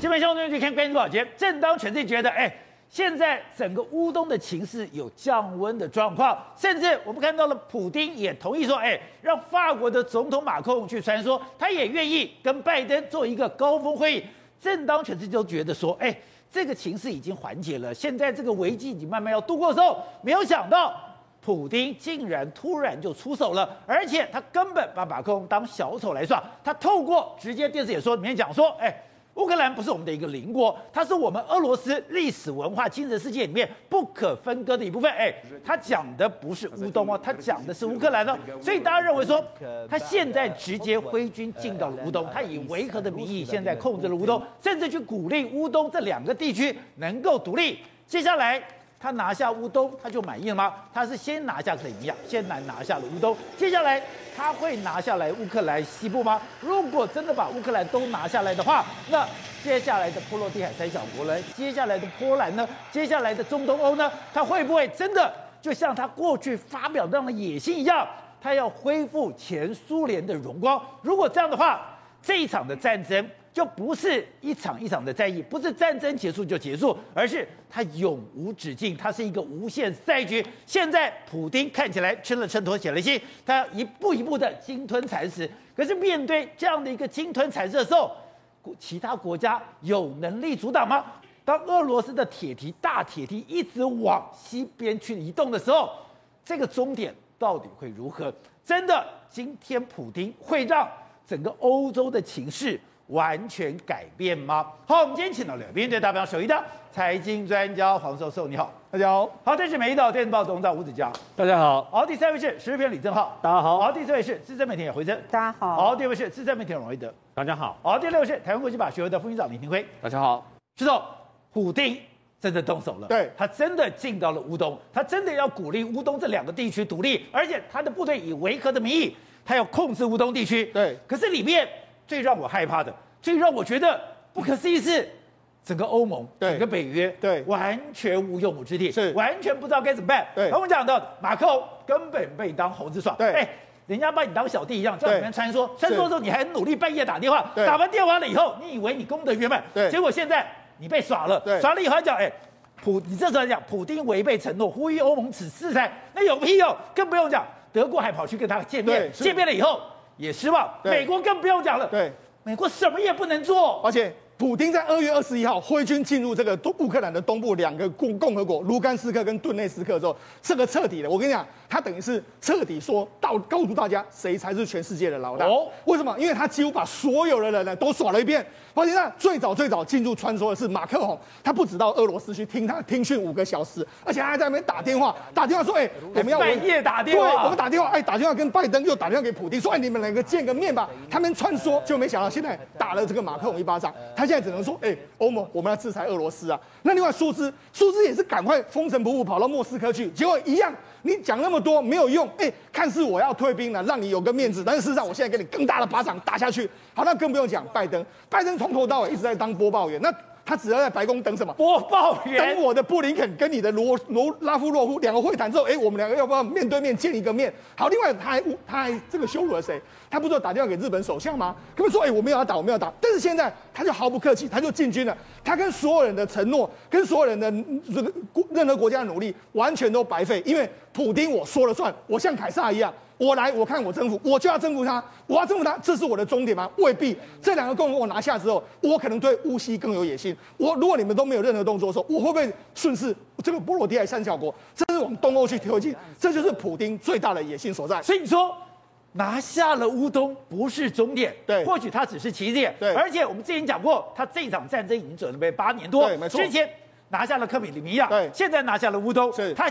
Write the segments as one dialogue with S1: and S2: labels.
S1: 基本上，我们就看关注宝杰。正当全世界觉得，哎，现在整个乌东的情势有降温的状况，甚至我们看到了普丁也同意说，哎，让法国的总统马克龙去穿梭，他也愿意跟拜登做一个高峰会议。正当全世界都觉得说，哎，这个情势已经缓解了，现在这个危机已经慢慢要度过的时候，没有想到。普丁竟然突然就出手了，而且他根本把马克龙当小丑来耍。他透过直接电视演说里面讲说：“哎，乌克兰不是我们的一个邻国，它是我们俄罗斯历史文化精神世界里面不可分割的一部分。”哎，他讲的不是乌东哦，他讲的是乌克兰哦。所以大家认为说，他现在直接挥军进到了乌东，他以维和的名义现在控制了乌东，甚至去鼓励乌东这两个地区能够独立。接下来。他拿下乌东，他就满意了吗？他是先拿下克里米亚，先来拿下了乌东，接下来他会拿下来乌克兰西部吗？如果真的把乌克兰都拿下来的话，那接下来的波罗的海三小国呢？接下来的波兰呢？接下来的中东欧呢？他会不会真的就像他过去发表这样的野心一样，他要恢复前苏联的荣光？如果这样的话，这一场的战争。就不是一场一场的战役，不是战争结束就结束，而是它永无止境，它是一个无限赛局。现在普丁看起来吃了秤砣铁了心，他要一步一步的鲸吞蚕食。可是面对这样的一个鲸吞蚕食的时候，其他国家有能力阻挡吗？当俄罗斯的铁蹄大铁蹄一直往西边去移动的时候，这个终点到底会如何？真的，今天普丁会让整个欧洲的情势完全改变吗？好，我们今天请到两边队代表首一的财经专家黄寿寿，你好，
S2: 大家好。
S1: 好，这是美丽岛电视报总长吴子嘉，
S2: 大家好。
S1: 好，第三位是时事评李正浩，
S2: 大家好。
S1: 好，第四位是资深媒体人回声，
S3: 大家好。
S1: 好，第五位是资深媒体人王维德，
S2: 大家好。
S1: 好，第六位是台湾国际法学会的副院长李廷辉，
S2: 大家好。
S1: 知道虎丁真的动手了，
S2: 对，
S1: 他真的进到了乌东，他真的要鼓励乌东这两个地区独立，而且他的部队以维和的名义，他要控制乌东地区，
S2: 对。
S1: 可是里面最让我害怕的。最让我觉得不可思议是，整个欧盟、整个北约，
S2: 对，
S1: 完全无用武之地，
S2: 是
S1: 完全不知道该怎么办。
S2: 对，
S1: 我们讲的马克龙根本被当猴子耍。
S2: 对，
S1: 哎，人家把你当小弟一样，在里面穿梭，穿梭的时候你还努力半夜打电话，打完电话了以后，你以为你功德圆满，
S2: 对，
S1: 结果现在你被耍了，耍了以后还讲，哎，普，你这时候讲普丁违背承诺，呼吁欧盟此制裁，那有屁用？更不用讲，德国还跑去跟他见面，见面了以后也失望，美国更不用讲了，
S2: 对。
S1: 美国什么也不能做，
S2: 而且普丁在二月二十一号挥军进入这个东乌克兰的东部两个共共和国卢甘斯克跟顿内斯克之后，这个彻底的，我跟你讲，他等于是彻底说到告诉大家谁才是全世界的老大。哦，为什么？因为他几乎把所有的人呢都耍了一遍。发现呢，最早最早进入穿梭的是马克宏，他不止到俄罗斯去听他听训五个小时，而且他还在那边打电话，打电话说，哎、欸，我们要
S1: 半夜打电话，
S2: 对，我们打电话，哎，打电话跟拜登，又打电话给普丁，说，哎，你们两个见个面吧。他们穿梭，就没想到现在打了这个马克宏一巴掌，他现在只能说，哎，欧盟，我们要制裁俄罗斯啊。那另外苏兹，苏兹也是赶快风尘仆仆跑到莫斯科去，结果一样，你讲那么多没有用，哎，看似我要退兵了，让你有个面子，但是事实上我现在给你更大的巴掌打下去。好，那更不用讲拜登，拜登从头到尾一直在当。播报员，那他只要在白宫等什么？
S1: 播报员
S2: 等我的布林肯跟你的罗罗拉夫洛夫两个会谈之后，哎，我们两个要不要面对面见一个面？好，另外他还他还这个羞辱了谁？他不是说打电话给日本首相吗？他们说，哎，我们要打，我没有打。但是现在他就毫不客气，他就进军了。他跟所有人的承诺，跟所有人的这个任何国家的努力，完全都白费。因为普丁我说了算，我像凯撒一样。我来，我看我征服，我就要征服他，我要征服他，这是我的终点吗？未必。这两个共和国拿下之后，我可能对乌西更有野心。我如果你们都没有任何动作的时候，我会不会顺势这个波罗的海三小国，这是往东欧去推进？这就是普丁最大的野心所在。
S1: 所以你说拿下了乌东不是终点，
S2: 对，
S1: 或许它只是起点，
S2: 对。
S1: 而且我们之前讲过，他这场战争已经准备八年多，
S2: 对，没错。
S1: 之前拿下了克里米亚，
S2: 对，
S1: 现在拿下了乌东，
S2: 是
S1: 他。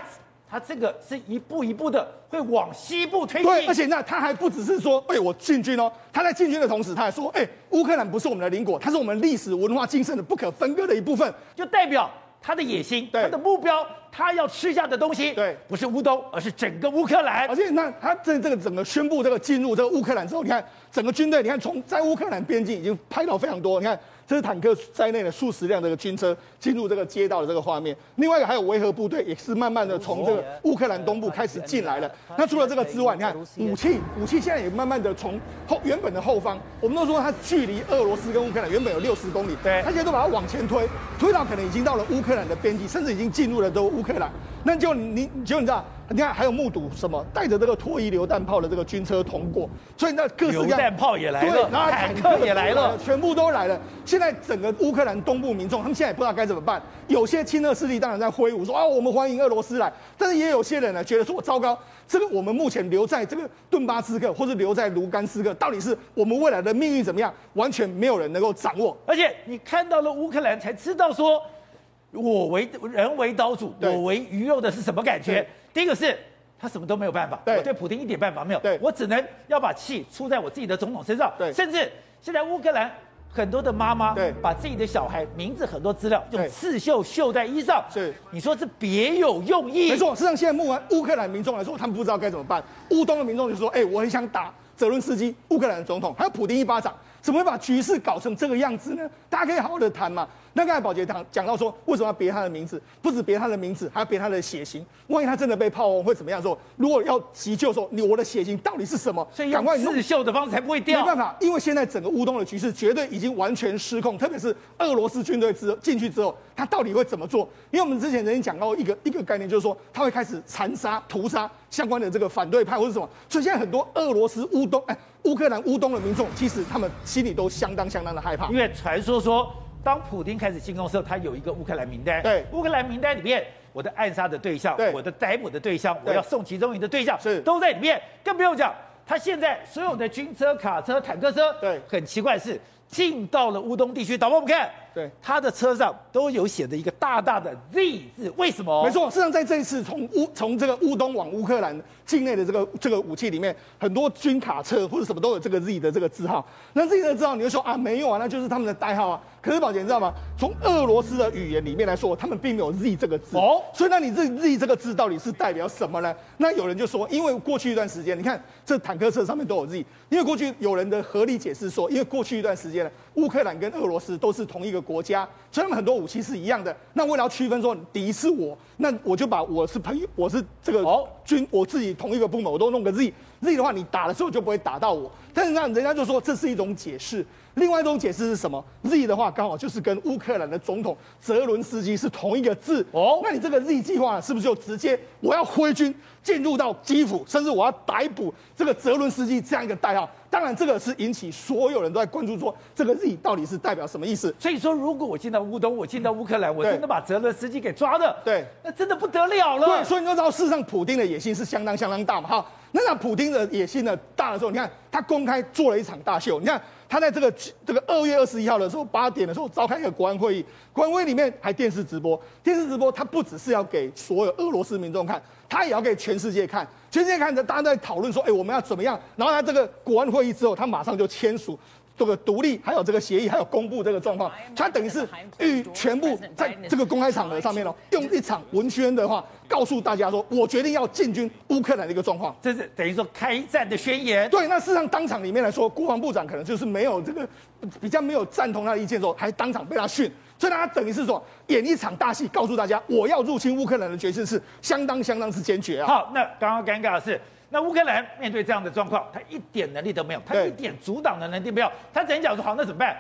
S1: 他这个是一步一步的会往西部推进，
S2: 对，而且那他还不只是说，哎，我进军哦，他在进军的同时，他还说，哎，乌克兰不是我们的邻国，它是我们历史文化精神的不可分割的一部分，
S1: 就代表他的野心，他的目标，他要吃下的东西，
S2: 对，
S1: 不是乌东，而是整个乌克兰。
S2: 而且那他这这个整个宣布这个进入这个乌克兰之后，你看整个军队，你看从在乌克兰边境已经拍到非常多，你看。这是坦克在内的数十辆这个军车进入这个街道的这个画面。另外一个还有维和部队，也是慢慢的从这个乌克兰东部开始进来了。那除了这个之外，你看武器，武器现在也慢慢的从后原本的后方，我们都说它距离俄罗斯跟乌克兰原本有六十公里，对，它现在都把它往前推，推到可能已经到了乌克兰的边境，甚至已经进入了都乌克兰。那就你，就你知道。你看，还有目睹什么带着这个脱衣榴弹炮的这个军车通过，所以那各式各样，
S1: 榴弹炮也来了，然后坦克也来了，
S2: 全部都来了。现在整个乌克兰东部民众，他们现在也不知道该怎么办。有些亲俄势力当然在挥舞说啊，我们欢迎俄罗斯来，但是也有些人呢觉得说，糟糕，这个我们目前留在这个顿巴斯克或者留在卢甘斯克，到底是我们未来的命运怎么样？完全没有人能够掌握。
S1: 而且你看到了乌克兰，才知道说，我为人为刀俎，我为鱼肉的是什么感觉？第一个是。他什么都没有办法，对我对普京一点办法没有，对我只能要把气出在我自己的总统身上。对，甚至现在乌克兰很多的妈妈，对，把自己的小孩名字很多资料用刺绣绣在衣上，是，你说是别有用意？
S2: 没错，事实上现在目前乌克兰民众来说，他们不知道该怎么办。乌东的民众就说：“哎、欸，我很想打泽伦斯基，乌克兰的总统，还有普丁一巴掌，怎么会把局势搞成这个样子呢？大家可以好好的谈嘛。”那刚才宝杰讲讲到说，为什么要别他的名字？不止别他的名字，还要别他的血型。万一他真的被炮轰会怎么样？说如果要急救的时候，你我的血型到底是什么？
S1: 所以赶快刺绣的方式才不会掉。
S2: 没办法，因为现在整个乌东的局势绝对已经完全失控，特别是俄罗斯军队之进去之后，他到底会怎么做？因为我们之前曾经讲到一个一个概念，就是说他会开始残杀、屠杀相关的这个反对派或者什么。所以现在很多俄罗斯乌东哎，乌克兰乌东的民众，其实他们心里都相当相当的害怕，
S1: 因为传说说。当普京开始进攻的时候，他有一个乌克兰名单。
S2: 对，
S1: 乌克兰名单里面，我的暗杀的对象，
S2: 对，
S1: 我的逮捕的对象，我要送集中营的对象，
S2: 是
S1: 都在里面。更不用讲，他现在所有的军车、卡车、坦克车，
S2: 对，
S1: 很奇怪的是进到了乌东地区。导播，我们看，
S2: 对，
S1: 他的车上都有写着一个大大的 Z 字，为什么？
S2: 没错，事实上在这一次从乌从这个乌东往乌克兰境内的这个这个武器里面，很多军卡车或者什么都有这个 Z 的这个字号。那 Z 的字号，你就说啊，没有啊，那就是他们的代号啊。可是宝杰，你知道吗？从俄罗斯的语言里面来说，他们并没有 Z 这个字哦。所以那你这 Z 这个字到底是代表什么呢？那有人就说，因为过去一段时间，你看这坦克车上面都有 Z，因为过去有人的合理解释说，因为过去一段时间呢，乌克兰跟俄罗斯都是同一个国家，所以他们很多武器是一样的。那为了要区分说敌是我，那我就把我是朋友，我是这个军，我自己同一个部门，我都弄个 Z。Z 的话，你打的时候就不会打到我。但是那人家就说这是一种解释。另外一种解释是什么？Z 的话刚好就是跟乌克兰的总统泽伦斯基是同一个字哦。那你这个 Z 计划是不是就直接我要挥军进入到基辅，甚至我要逮捕这个泽伦斯基这样一个代号？当然，这个是引起所有人都在关注，说这个 Z 到底是代表什么意思？
S1: 所以说，如果我进到乌东，我进到乌克兰，我真的把泽伦斯基给抓了，
S2: 对，
S1: 那真的不得了了。
S2: 对，所以你就知道，事实上，普丁的野心是相当相当大嘛。哈，那那普丁的野心呢大的时候，你看他公开做了一场大秀，你看。他在这个这个二月二十一号的时候，八点的时候召开一个国安会议，国安会议里面还电视直播，电视直播他不只是要给所有俄罗斯民众看，他也要给全世界看，全世界看着大家在讨论说，哎，我们要怎么样？然后他这个国安会议之后，他马上就签署。这个独立，还有这个协议，还有公布这个状况，他等于是与全部在这个公开场合上面哦，用一场文宣的话告诉大家说，我决定要进军乌克兰的一个状况，
S1: 这是等于说开战的宣言。
S2: 对，那事实上当场里面来说，国防部长可能就是没有这个比较没有赞同他的意见的时候，还当场被他训，所以他等于是说演一场大戏，告诉大家我要入侵乌克兰的决心是相当相当之坚决啊。
S1: 好，那刚刚尴尬的是。那乌克兰面对这样的状况，他一点能力都没有，他一点阻挡的能力没有，他只能讲说好，那怎么办？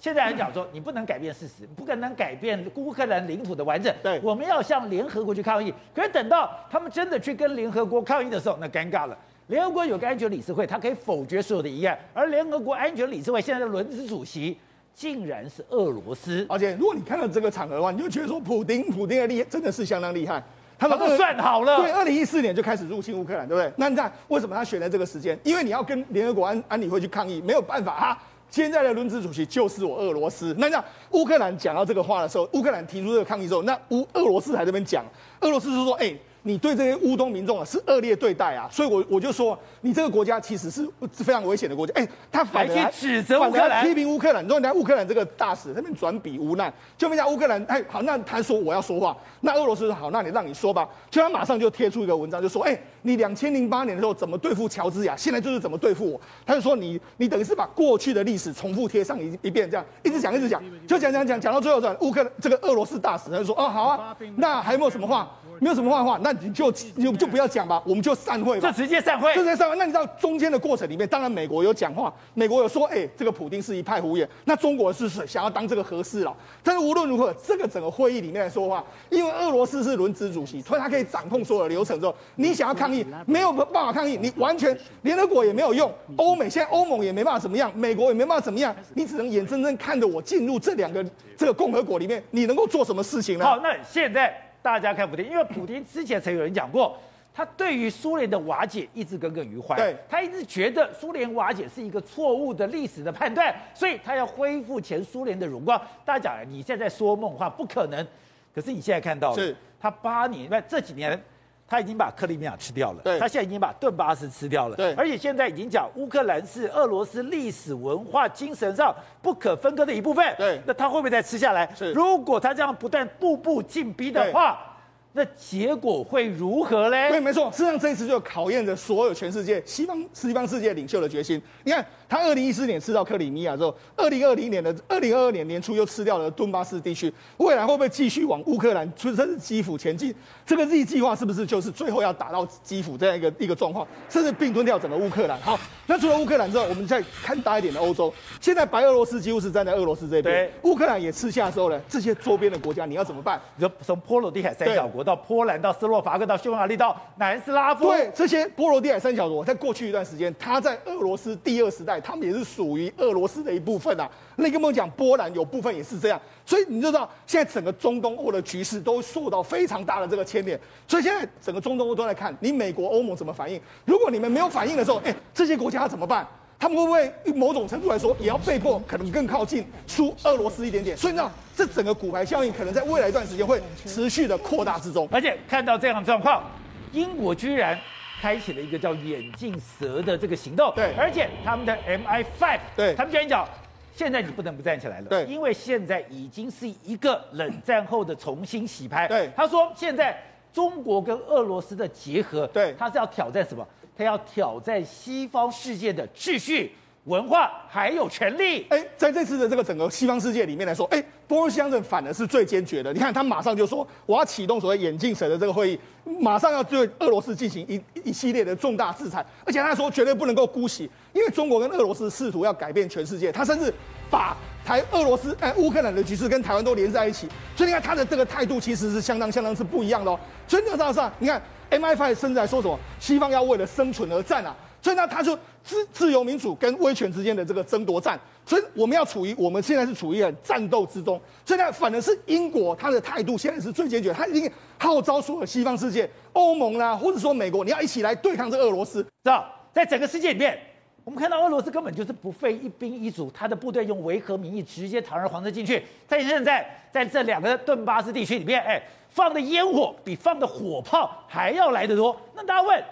S1: 现在来讲说，你不能改变事实，你不可能改变乌克兰领土的完整。
S2: 对，
S1: 我们要向联合国去抗议。可是等到他们真的去跟联合国抗议的时候，那尴尬了。联合国有个安全理事会，他可以否决所有的议案，而联合国安全理事会现在的轮值主席竟然是俄罗斯。
S2: 而且如果你看到这个场合的话，你就觉得说，普丁，普丁的厉害真的是相当厉害。
S1: 他们都算好了，
S2: 对，二零一四年就开始入侵乌克兰，对不对？那你看为什么他选了这个时间？因为你要跟联合国安安理会去抗议，没有办法哈。现在的轮值主席就是我俄罗斯。那你讲乌克兰讲到这个话的时候，乌克兰提出这个抗议之后，那乌俄罗斯还在这边讲，俄罗斯就说，哎、欸。你对这些乌东民众啊是恶劣对待啊，所以我我就说，你这个国家其实是非常危险的国家。哎、欸，他反而
S1: 去指责乌克兰，
S2: 批评乌克兰。你说人家乌克兰这个大使那边转笔无奈，就人家乌克兰，哎，好，那他说我要说话，那俄罗斯说好，那你让你说吧。就他马上就贴出一个文章，就说，哎、欸，你两千零八年的时候怎么对付乔治亚，现在就是怎么对付我。他就说你你等于是把过去的历史重复贴上一一遍，这样一直讲一直讲，就讲讲讲讲到最后转乌克兰这个俄罗斯大使他就说哦好啊，那还有没有什么话？没有什么话的话，那你就就就不要讲吧，我们就散会吧，
S1: 就直接散会，
S2: 就直接散会。那你知道中间的过程里面，当然美国有讲话，美国有说，哎，这个普丁是一派胡言。那中国是谁想要当这个和事佬，但是无论如何，这个整个会议里面来说话，因为俄罗斯是轮值主席，所以他可以掌控所有的流程。之后，你想要抗议，没有办法抗议，你完全联合国也没有用，欧美现在欧盟也没办法怎么样，美国也没办法怎么样，你只能眼睁睁看着我进入这两个这个共和国里面，你能够做什么事情呢？
S1: 好，那现在。大家看普丁，因为普丁之前曾有人讲过，他对于苏联的瓦解一直耿耿于怀。
S2: 对，
S1: 他一直觉得苏联瓦解是一个错误的历史的判断，所以他要恢复前苏联的荣光。大家讲，你现在在说梦话，不可能。可是你现在看到了，
S2: 是
S1: 他八年，那这几年他已经把克里米亚吃掉了，他现在已经把顿巴斯吃掉了，而且现在已经讲乌克兰是俄罗斯历史文化精神上不可分割的一部分。
S2: 对，
S1: 那他会不会再吃下
S2: 来？
S1: 如果他这样不断步步进逼的话。那结果会如何嘞？
S2: 对，没错，实际上这一次就考验着所有全世界西方西方世界领袖的决心。你看，他二零一四年吃到克里米亚之后，二零二零年的二零二二年年初又吃掉了顿巴斯地区，未来会不会继续往乌克兰，甚至基辅前进？这个 Z 计划是不是就是最后要打到基辅这样一个一个状况，甚至并吞掉整个乌克兰？好，那除了乌克兰之后，我们再看大一点的欧洲，现在白俄罗斯几乎是站在俄罗斯这
S1: 边，
S2: 乌克兰也吃下之后呢，这些周边的国家你要怎么办？
S1: 你说从波罗的海三小国。到波兰，到斯洛伐克，到匈牙利，到南斯拉夫，
S2: 对这些波罗的海三小国，在过去一段时间，它在俄罗斯第二时代，他们也是属于俄罗斯的一部分啊。那跟我讲，波兰有部分也是这样，所以你就知道，现在整个中东欧的局势都受到非常大的这个牵连。所以现在整个中东欧都在看你美国、欧盟怎么反应。如果你们没有反应的时候，哎，这些国家怎么办？他们会不会某种程度来说，也要被迫可能更靠近输俄罗斯一点点？所以呢，这整个骨牌效应可能在未来一段时间会持续的扩大之中。
S1: 而且看到这样的状况，英国居然开启了一个叫“眼镜蛇”的这个行动。
S2: 对，
S1: 而且他们的 MI5，
S2: 对，
S1: 他们居然讲，现在你不能不站起来了。
S2: 对，
S1: 因为现在已经是一个冷战后的重新洗牌。
S2: 对，
S1: 他说现在中国跟俄罗斯的结合，
S2: 对，
S1: 他是要挑战什么？他要挑战西方世界的秩序、文化还有权力。
S2: 哎，在这次的这个整个西方世界里面来说，哎，波瑞斯强反而是最坚决的。你看，他马上就说我要启动所谓“眼镜蛇”的这个会议，马上要对俄罗斯进行一一系列的重大制裁，而且他说绝对不能够姑息，因为中国跟俄罗斯试图要改变全世界，他甚至把台俄罗斯哎乌克兰的局势跟台湾都连在一起，所以你看他的这个态度其实是相当相当是不一样的哦。所以你要知道，你看。MI5 甚至还说什么？西方要为了生存而战啊，所以呢，他就自自由民主跟威权之间的这个争夺战，所以我们要处于我们现在是处于很战斗之中，所以呢，反而是英国他的态度现在是最坚决，他已经号召所有西方世界、欧盟啦，或者说美国，你要一起来对抗这俄罗斯，
S1: 知道？在整个世界里面，我们看到俄罗斯根本就是不费一兵一卒，他的部队用维和名义直接堂而皇之进去，在现在在这两个顿巴斯地区里面，哎。放的烟火比放的火炮还要来得多。那大家问，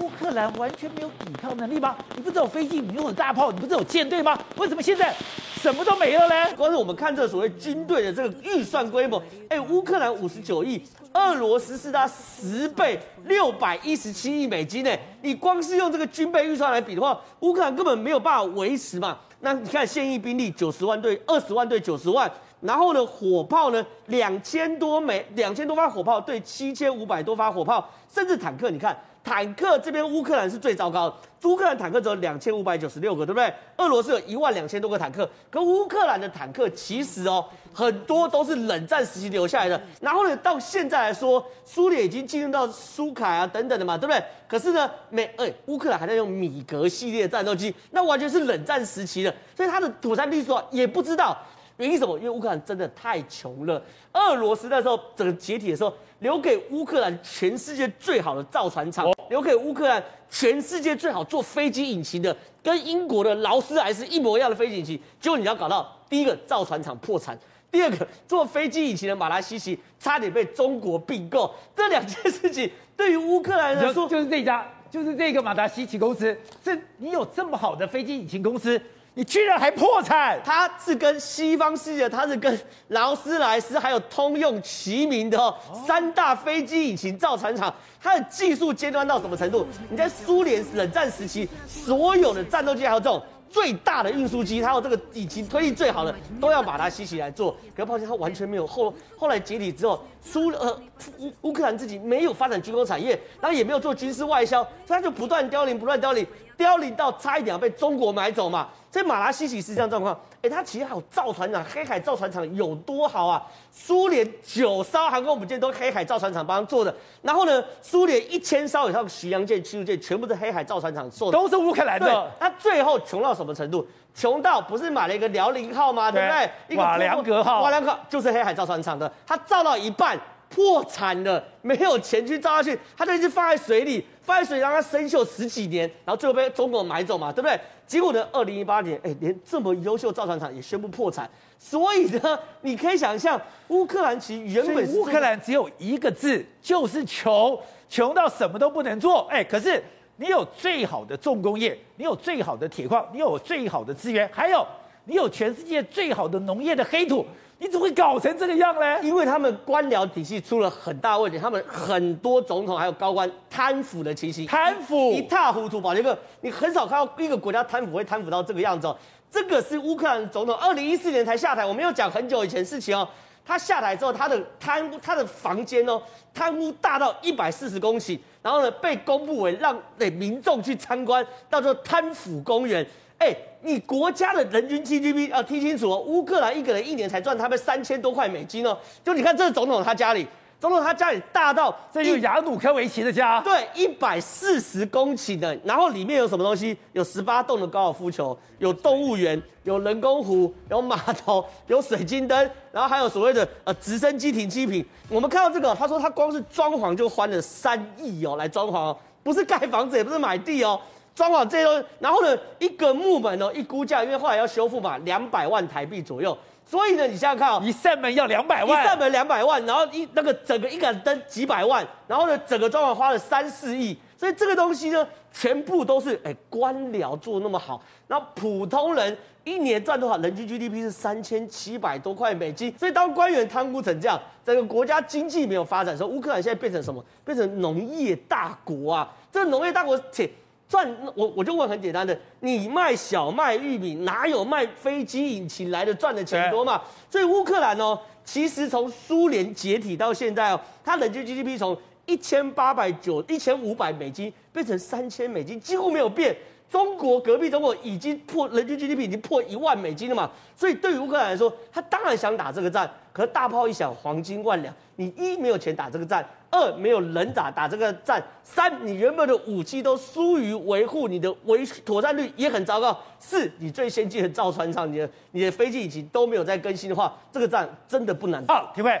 S1: 乌克兰完全没有抵抗能力吗？你不是有飞机，你有大炮，你不是有舰队吗？为什么现在什么都没了呢？
S3: 光是我们看这所谓军队的这个预算规模，哎，乌克兰五十九亿，俄罗斯是它十倍，六百一十七亿美金呢。你光是用这个军备预算来比的话，乌克兰根本没有办法维持嘛。那你看现役兵力九十万对二十万对九十万。然后呢，火炮呢，两千多枚，两千多发火炮对七千五百多发火炮，甚至坦克，你看坦克这边乌克兰是最糟糕的，乌克兰坦克只有两千五百九十六个，对不对？俄罗斯有一万两千多个坦克，可乌克兰的坦克其实哦，很多都是冷战时期留下来的。然后呢，到现在来说，苏联已经进入到苏凯啊等等的嘛，对不对？可是呢，美哎乌克兰还在用米格系列战斗机，那完全是冷战时期的，所以它的妥善率说也不知道。原因什么？因为乌克兰真的太穷了。俄罗斯那时候整个解体的时候，留给乌克兰全世界最好的造船厂，留给乌克兰全世界最好做飞机引擎的，跟英国的劳斯莱斯一模一样的飞机引擎。结果你要搞到第一个造船厂破产，第二个做飞机引擎的马达西奇差点被中国并购。这两件事情对于乌克兰来说，
S1: 就是这家，就是这个马达西奇公司。这你有这么好的飞机引擎公司？你居然还破产？
S3: 它是跟西方世界，它是跟劳斯莱斯还有通用齐名的哦，三大飞机引擎造船厂，它的技术尖端到什么程度？你在苏联冷战时期，所有的战斗机还有这种。最大的运输机，它有这个引擎推力最好的，都要把它吸起来做。可是抱歉，它完全没有后后来解体之后，苏呃乌乌克兰自己没有发展军工产业，然后也没有做军事外销，所以它就不断凋零，不断凋零，凋零到差一点要被中国买走嘛。所以马拉西奇是这样状况。哎，他其实还有造船厂，黑海造船厂有多好啊？苏联九艘航空母舰都黑海造船厂帮他做的，然后呢，苏联一千艘以上巡洋舰、驱逐舰全部是黑海造船厂做的，
S1: 都是乌克兰的。
S3: 他最后穷到什么程度？穷到不是买了一个辽宁号吗？对不对？一个
S1: 瓦良格号，
S3: 瓦良格就是黑海造船厂的，他造到一半破产了，没有钱去造下去，他就一直放在水里，放在水里让它生锈十几年，然后最后被中国买走嘛，对不对？结果呢？二零一八年，哎，连这么优秀造船厂也宣布破产。所以呢，你可以想象，乌克兰其实原本
S1: 乌克兰只有一个字，就是穷，穷到什么都不能做。哎，可是你有最好的重工业，你有最好的铁矿，你有最好的资源，还有你有全世界最好的农业的黑土。你怎么会搞成这个样呢？
S3: 因为他们官僚体系出了很大问题，他们很多总统还有高官贪腐的情形，
S1: 贪腐
S3: 一塌糊涂。宝杰哥，你很少看到一个国家贪腐会贪腐到这个样子哦。这个是乌克兰总统，二零一四年才下台，我没有讲很久以前事情哦。他下台之后，他的贪污，他的房间哦，贪污大到一百四十公顷，然后呢被公布为让给民众去参观，叫做贪腐公园。哎，你国家的人均 GDP 要听清楚哦，乌克兰一个人一年才赚他们三千多块美金哦。就你看这是总统他家里，总统他家里大到
S1: 这有雅努科维奇的家，
S3: 对，一百四十公顷的，然后里面有什么东西？有十八栋的高尔夫球，有动物园，有人工湖，有码头，有水晶灯，然后还有所谓的呃直升机停机坪。我们看到这个，他说他光是装潢就花了三亿哦，来装潢哦，不是盖房子，也不是买地哦。装好这些东西，然后呢，一个木门哦，一估价，因为后来要修复嘛，两百万台币左右。所以呢，你想想看哦，
S1: 一扇门要两百万，
S3: 一扇门两百万，然后一那个整个一盏灯几百万，然后呢，整个装潢花了三四亿。所以这个东西呢，全部都是哎官僚做那么好，然后普通人一年赚多少？人均 GDP 是三千七百多块美金。所以当官员贪污成这样，整个国家经济没有发展的时候，乌克兰现在变成什么？变成农业大国啊！这个农业大国且。赚我我就问很简单的，你卖小麦、玉米，哪有卖飞机引擎来的赚的钱多嘛？所以乌克兰哦，其实从苏联解体到现在哦，它人均 GDP 从一千八百九、一千五百美金变成三千美金，几乎没有变。中国隔壁中国已经破人均 GDP 已经破一万美金了嘛？所以对于乌克兰来说，他当然想打这个战，可是大炮一响，黄金万两，你一没有钱打这个战。二没有人打打这个战，三你原本的武器都疏于维护，你的维妥善率也很糟糕。四你最先进的造船厂，你的你的飞机引擎都没有在更新的话，这个战真的不难打。
S1: 好，体会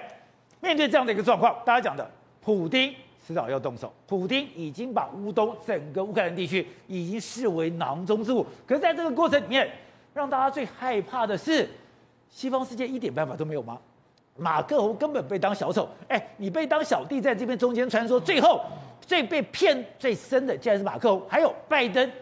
S1: 面对这样的一个状况，大家讲的，普丁迟早要动手。普京已经把乌东整个乌克兰地区已经视为囊中之物，可是在这个过程里面，让大家最害怕的是，西方世界一点办法都没有吗？马克龙根本被当小丑，哎，你被当小弟，在这边中间穿梭，最后最被骗最深的竟然是马克龙，还有拜登，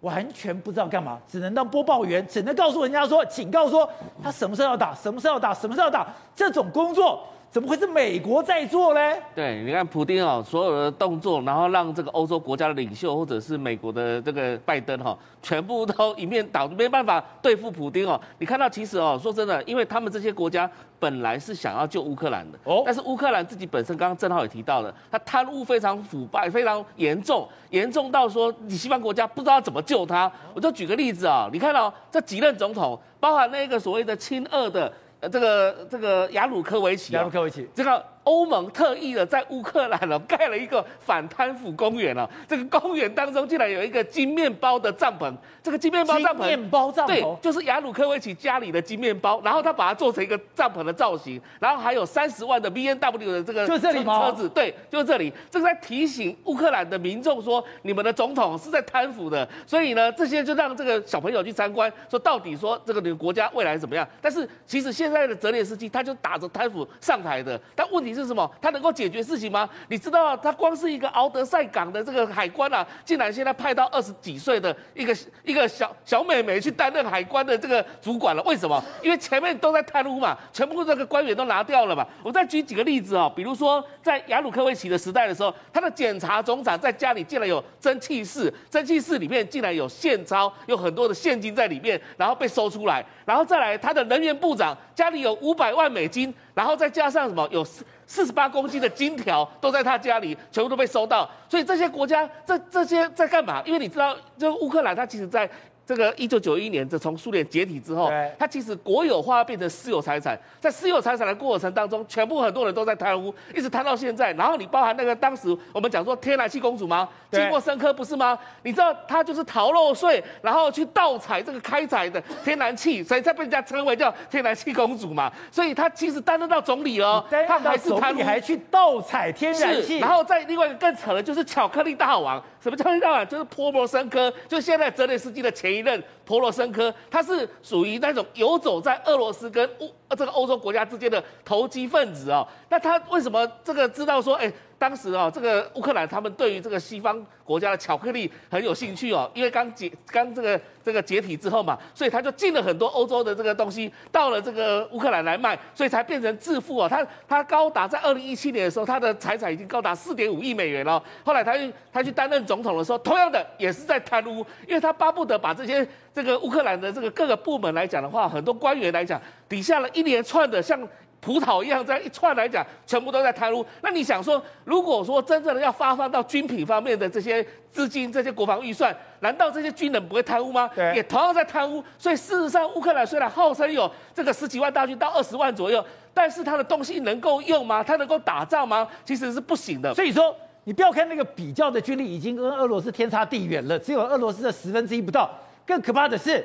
S1: 完全不知道干嘛，只能当播报员，只能告诉人家说，警告说他什么时候要打，什么时候要打，什么时候要打，这种工作。怎么会是美国在做呢？
S4: 对，你看普丁哦，所有的动作，然后让这个欧洲国家的领袖或者是美国的这个拜登哈，全部都一面倒，没办法对付普丁哦。你看到其实哦，说真的，因为他们这些国家本来是想要救乌克兰的哦，但是乌克兰自己本身刚刚正好也提到了，他贪污非常腐败，非常严重，严重到说你西方国家不知道怎么救他。我就举个例子啊，你看到这几任总统，包含那个所谓的亲俄的。呃，这个这个雅鲁科维奇，
S1: 雅鲁科维奇，
S4: 这个。欧盟特意的在乌克兰哦盖了一个反贪腐公园哦，这个公园当中竟然有一个金面包的帐篷，这个金面包帐篷，
S1: 面包帐篷，
S4: 对，就是雅鲁科维奇家里的金面包，然后他把它做成一个帐篷的造型，然后还有三十万的 B N W 的这个
S1: 就这里？
S4: 车子，对，就是这里，这个在提醒乌克兰的民众说，你们的总统是在贪腐的，所以呢，这些就让这个小朋友去参观，说到底说这个你们国家未来怎么样？但是其实现在的泽连斯基他就打着贪腐上台的，但问题是。是什么？它能够解决事情吗？你知道，它光是一个敖德赛港的这个海关啊，竟然现在派到二十几岁的一个一个小小美眉去担任海关的这个主管了。为什么？因为前面都在贪污嘛，全部这个官员都拿掉了嘛。我再举几个例子哦，比如说在雅鲁科维奇的时代的时候，他的检察总长在家里竟然有蒸汽室，蒸汽室里面竟然有现钞，有很多的现金在里面，然后被搜出来，然后再来他的能源部长家里有五百万美金，然后再加上什么有四四十八公斤的金条都在他家里，全部都被收到。所以这些国家这这些在干嘛？因为你知道，就乌克兰它其实在。这个一九九一年，这从苏联解体之后，它其实国有化变成私有财产，在私有财产的过程当中，全部很多人都在贪污，一直贪到现在。然后你包含那个当时我们讲说天然气公主吗？经过深科不是吗？你知道他就是逃漏税，然后去盗采这个开采的天然气，所以才被人家称为叫天然气公主嘛。所以他其实担任到总理哦，他还是贪污，
S1: 还去盗采天然气。
S4: 然后在另外一个更扯的就是巧克力大王，什么巧克力大王？就是波罗申科，就现在泽连斯基的前一任。波罗申科，他是属于那种游走在俄罗斯跟欧这个欧洲国家之间的投机分子哦。那他为什么这个知道说，哎？当时哦，这个乌克兰他们对于这个西方国家的巧克力很有兴趣哦，因为刚解刚这个这个解体之后嘛，所以他就进了很多欧洲的这个东西到了这个乌克兰来卖，所以才变成致富哦。他他高达在二零一七年的时候，他的财产已经高达四点五亿美元了。后来他去他去担任总统的时候，同样的也是在贪污，因为他巴不得把这些这个乌克兰的这个各个部门来讲的话，很多官员来讲，底下了一连串的像。葡萄一样，这样一串来讲，全部都在贪污。那你想说，如果说真正的要发放到军品方面的这些资金、这些国防预算，难道这些军人不会贪污吗？对，也同样在贪污。所以事实上，乌克兰虽然号称有这个十几万大军到二十万左右，但是他的东西能够用吗？他能够打仗吗？其实是不行的。
S1: 所以说，你不要看那个比较的军力已经跟俄罗斯天差地远了，只有俄罗斯的十分之一不到。更可怕的是。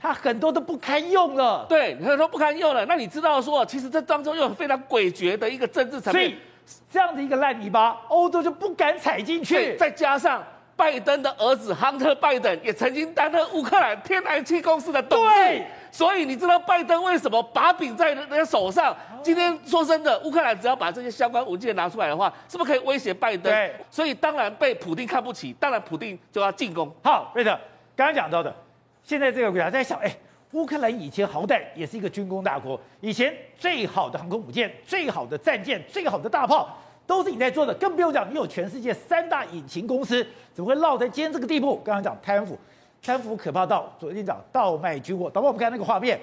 S1: 他很多都不堪用了，
S4: 对，很多不堪用了。那你知道说，其实这当中又有非常诡谲的一个政治层面，
S1: 这样的一个烂泥巴，欧洲就不敢踩进去。
S4: 再加上拜登的儿子亨特·拜登也曾经担任乌克兰天然气公司的董事，对，所以你知道拜登为什么把柄在人家手上？今天说真的，乌克兰只要把这些相关文件拿出来的话，是不是可以威胁拜登？对，所以当然被普丁看不起，当然普丁就要进攻。
S1: 好，瑞德，刚刚讲到的。现在这个国家在想，哎，乌克兰以前好歹也是一个军工大国，以前最好的航空母舰、最好的战舰、最好的大炮都是你在做的，更不用讲，你有全世界三大引擎公司，怎么会落在今天这个地步？刚刚讲贪腐，贪腐可怕到昨天讲倒卖军火，等会我们看那个画面，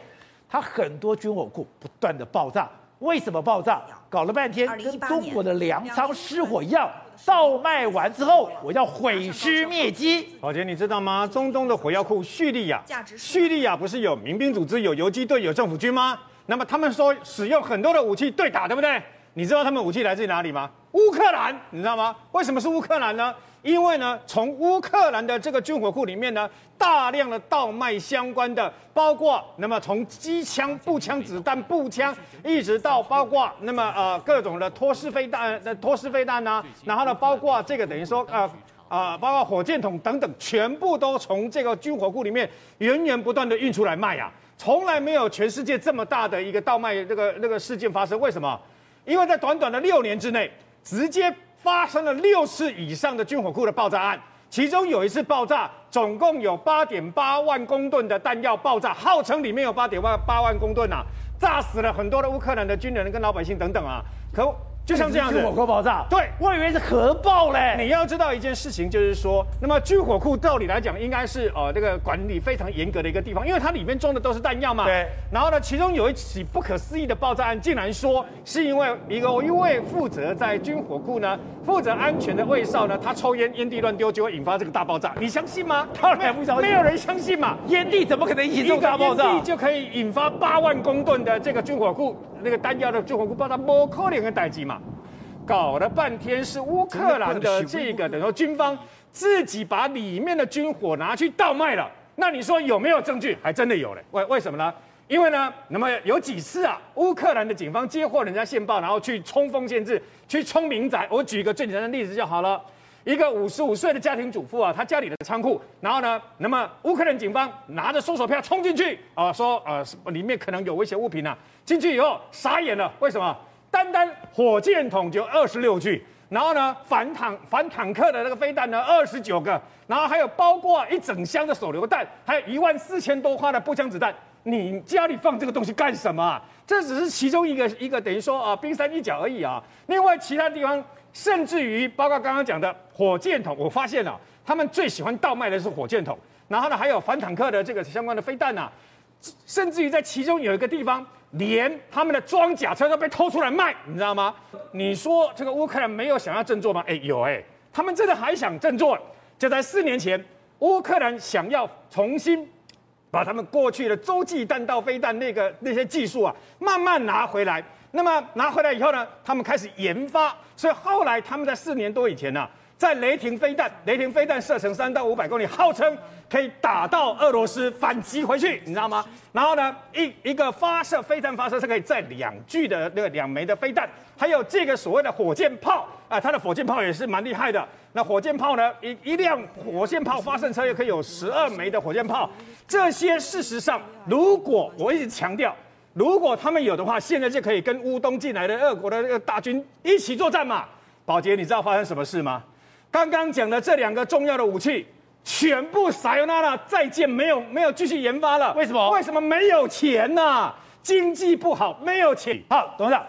S1: 它很多军火库不断的爆炸，为什么爆炸？搞了半天跟中国的粮仓失火一样。倒卖完之后，我要毁尸灭迹。
S5: 宝杰，你知道吗？中东的火药库叙利亚，叙利亚不是有民兵组织、有游击队、有政府军吗？那么他们说使用很多的武器对打，对不对？你知道他们武器来自于哪里吗？乌克兰，你知道吗？为什么是乌克兰呢？因为呢，从乌克兰的这个军火库里面呢，大量的倒卖相关的，包括那么从机枪、步枪、子弹、步枪，一直到包括那么呃各种的托式飞弹、的托式飞弹呐，然后呢，包括这个等于说呃啊、包括火箭筒等等，全部都从这个军火库里面源源不断的运出来卖啊，从来没有全世界这么大的一个倒卖这个那个事件发生。为什么？因为在短短的六年之内，直接。发生了六次以上的军火库的爆炸案，其中有一次爆炸，总共有八点八万公吨的弹药爆炸，号称里面有八点八万公吨啊，炸死了很多的乌克兰的军人跟老百姓等等啊，可。就像这样子，
S1: 军火库爆炸。
S5: 对，
S1: 我以为是核爆嘞。
S5: 你要知道一件事情，就是说，那么军火库照理来讲，应该是呃这个管理非常严格的一个地方，因为它里面装的都是弹药嘛。对。然后呢，其中有一起不可思议的爆炸案，竟然说是因为一个一位负责在军火库呢负责安全的卫少呢，他抽烟烟蒂乱丢，就会引发这个大爆炸。你相信吗？
S1: 当然不相信。
S5: 没有人相信嘛。
S1: 烟蒂怎么可能引起这个大爆炸？
S5: 烟蒂就可以引发八万公吨的这个军火库那个弹药的军火库爆炸，不可能的代志嘛。搞了半天是乌克兰的这个等于说军方自己把里面的军火拿去倒卖了，那你说有没有证据？还真的有嘞。为为什么呢？因为呢，那么有几次啊，乌克兰的警方接获人家线报，然后去冲锋陷阵，去冲民宅。我举一个最简单的例子就好了，一个五十五岁的家庭主妇啊，她家里的仓库，然后呢，那么乌克兰警方拿着搜索票冲进去啊，说呃里面可能有危险物品啊，进去以后傻眼了，为什么？单单火箭筒就二十六具，然后呢，反坦反坦克的那个飞弹呢二十九个，然后还有包括一整箱的手榴弹，还有一万四千多发的步枪子弹。你家里放这个东西干什么啊？这只是其中一个一个等于说啊冰山一角而已啊。另外其他地方，甚至于包括刚刚讲的火箭筒，我发现了、他们最喜欢倒卖的是火箭筒，然后呢还有反坦克的这个相关的飞弹啊，甚至于在其中有一个地方，连他们的装甲车都被偷出来卖，你知道吗？你说这个乌克兰没有想要振作吗？哎，有哎，他们真的还想振作。就在四年前，乌克兰想要重新。把他们过去的洲际弹道飞弹那个那些技术啊，慢慢拿回来。那么拿回来以后呢，他们开始研发。所以后来他们在四年多以前呢、在雷霆飞弹，雷霆飞弹射程三到五百公里，号称可以打到俄罗斯反击回去，你知道吗？然后呢，一一个发射飞弹发射是可以载两具的那个两枚的飞弹，还有这个所谓的火箭炮啊，它的火箭炮也是蛮厉害的。那火箭炮呢，一一辆火箭炮发射车也可以有十二枚的火箭炮。这些事实上，如果我一直强调，如果他们有的话，现在就可以跟乌东进来的俄国的那个大军一起作战嘛。宝杰，你知道发生什么事吗？刚刚讲的这两个重要的武器，全部撒由那拉再见，没有没有继续研发了。为什么？为什么没有钱呢、啊？经济不好，没有钱。
S1: 好，董事长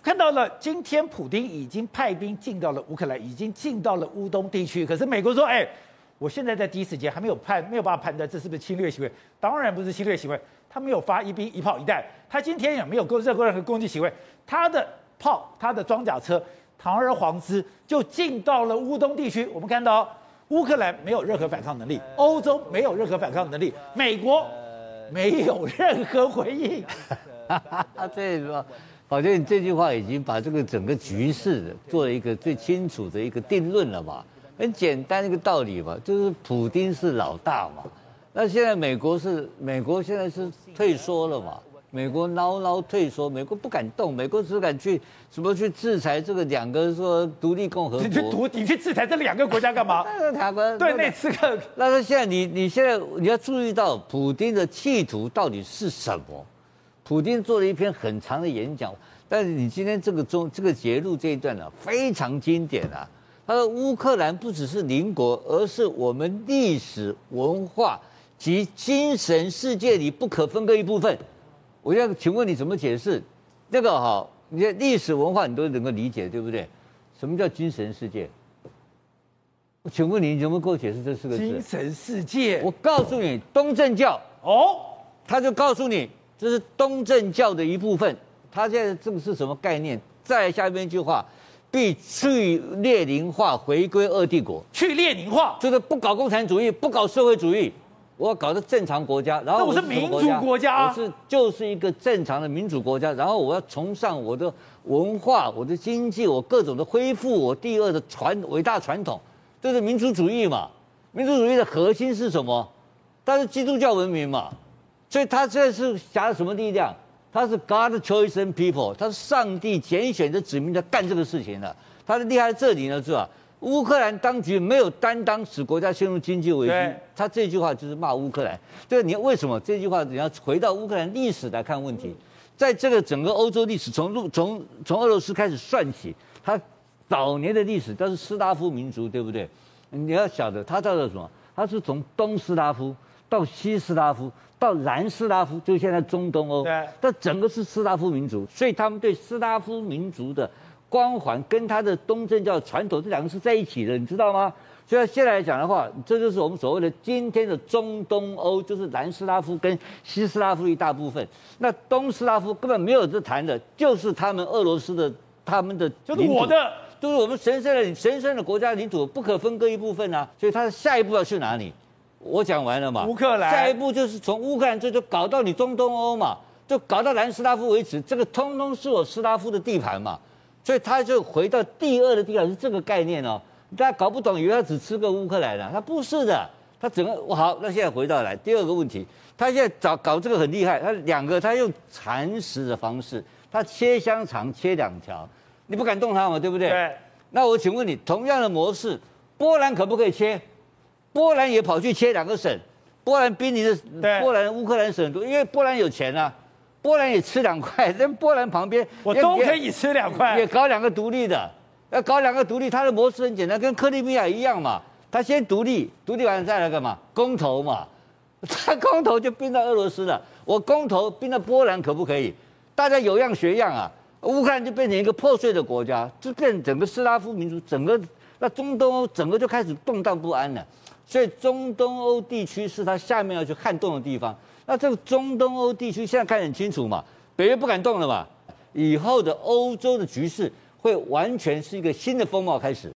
S1: 看到了，今天普丁已经派兵进到了乌克兰，已经进到了乌东地区。可是美国说，哎。我现在在第一时间还没有判，没有办法判断这是不是侵略行为。当然不是侵略行为，他没有发一兵一炮一弹，他今天也没有做任何任何攻击行为。他的炮，他的装甲车堂而皇之就进到了乌东地区。我们看到乌克兰没有任何反抗能力，欧洲没有任何反抗能力，美国没有任何回应。
S6: 啊，对吧？宝杰，你这句话已经把这个整个局势做了一个最清楚的一个定论了嘛？很简单一个道理嘛，就是普丁是老大嘛。那现在美国是美国现在是退缩了嘛？美国牢牢退缩，美国不敢动，美国只敢去什么去制裁这个两个说独立共和国。
S1: 你去独你去制裁这两个国家干嘛？
S6: 台湾
S1: 对那刺客。
S6: 那他现在你你现在你要注意到普京的企图到底是什么？普京做了一篇很长的演讲，但是你今天这个中这个节录这一段呢、啊，非常经典啊。他说：“乌克兰不只是邻国，而是我们历史文化及精神世界里不可分割一部分。”我要请问你怎么解释？那个哈，你的历史文化你都能够理解，对不对？什么叫精神世界？我请问你，你能不能给我解释这四个字？
S1: 精神世界。
S6: 我告诉你，东正教哦，他就告诉你这是东正教的一部分。他现在这个是什么概念？再下面一句话。必去列宁化，回归二帝国。
S1: 去列宁化，
S6: 就是不搞共产主义，不搞社会主义，我要搞个正常国家。然后我是
S1: 民主国家，
S6: 我是就是一个正常的民主国家。然后我要崇尚我的文化、我的经济、我各种的恢复我第二的传伟大传统，这是民族主义嘛？民族主义的核心是什么？但是基督教文明嘛？所以它这是挟什么力量？他是 God chosen people，他是上帝拣选的子民在干这个事情的。他的厉害在这里呢，是吧？乌克兰当局没有担当，使国家陷入经济危机。他这句话就是骂乌克兰。对，你为什么这句话？你要回到乌克兰历史来看问题。在这个整个欧洲历史，从从从俄罗斯开始算起，他早年的历史都是斯拉夫民族，对不对？你要晓得，他叫做什么？他是从东斯拉夫到西斯拉夫。到南斯拉夫，就现在中东欧，对，但整个是斯拉夫民族，所以他们对斯拉夫民族的光环跟他的东正教传统这两个是在一起的，你知道吗？所以现在来讲的话，这就是我们所谓的今天的中东欧，就是南斯拉夫跟西斯拉夫一大部分。那东斯拉夫根本没有这谈的，就是他们俄罗斯的，他们的
S1: 就是我的，
S6: 就是我们神圣的神圣的国家领土不可分割一部分啊。所以他的下一步要去哪里？我讲完了嘛，
S1: 乌克兰
S6: 下一步就是从乌克兰这就搞到你中东欧嘛，就搞到南斯拉夫为止，这个通通是我斯拉夫的地盘嘛，所以他就回到第二的地方是这个概念哦，大家搞不懂，以为他只吃个乌克兰了，他不是的，他整个好，那现在回到来第二个问题，他现在找搞这个很厉害，他两个他用蚕食的方式，他切香肠切两条，你不敢动他嘛，对不对？
S1: 对。
S6: 那我请问你，同样的模式，波兰可不可以切？波兰也跑去切两个省，波兰比你的波兰乌克兰省多，因为波兰有钱啊，波兰也吃两块，在波兰旁边
S1: 我都可以吃两块，
S6: 也搞两个独立的，要搞两个独立，它的模式很简单，跟克里米亚一样嘛。他先独立，独立完了再来干嘛？公投嘛，他公投就并到俄罗斯了。我公投并到波兰可不可以？大家有样学样啊！乌克兰就变成一个破碎的国家，就变整个斯拉夫民族，整个那中东欧整个就开始动荡不安了。所以中东欧地区是他下面要去撼动的地方。那这个中东欧地区现在看很清楚嘛，北约不敢动了嘛，以后的欧洲的局势会完全是一个新的风貌开始。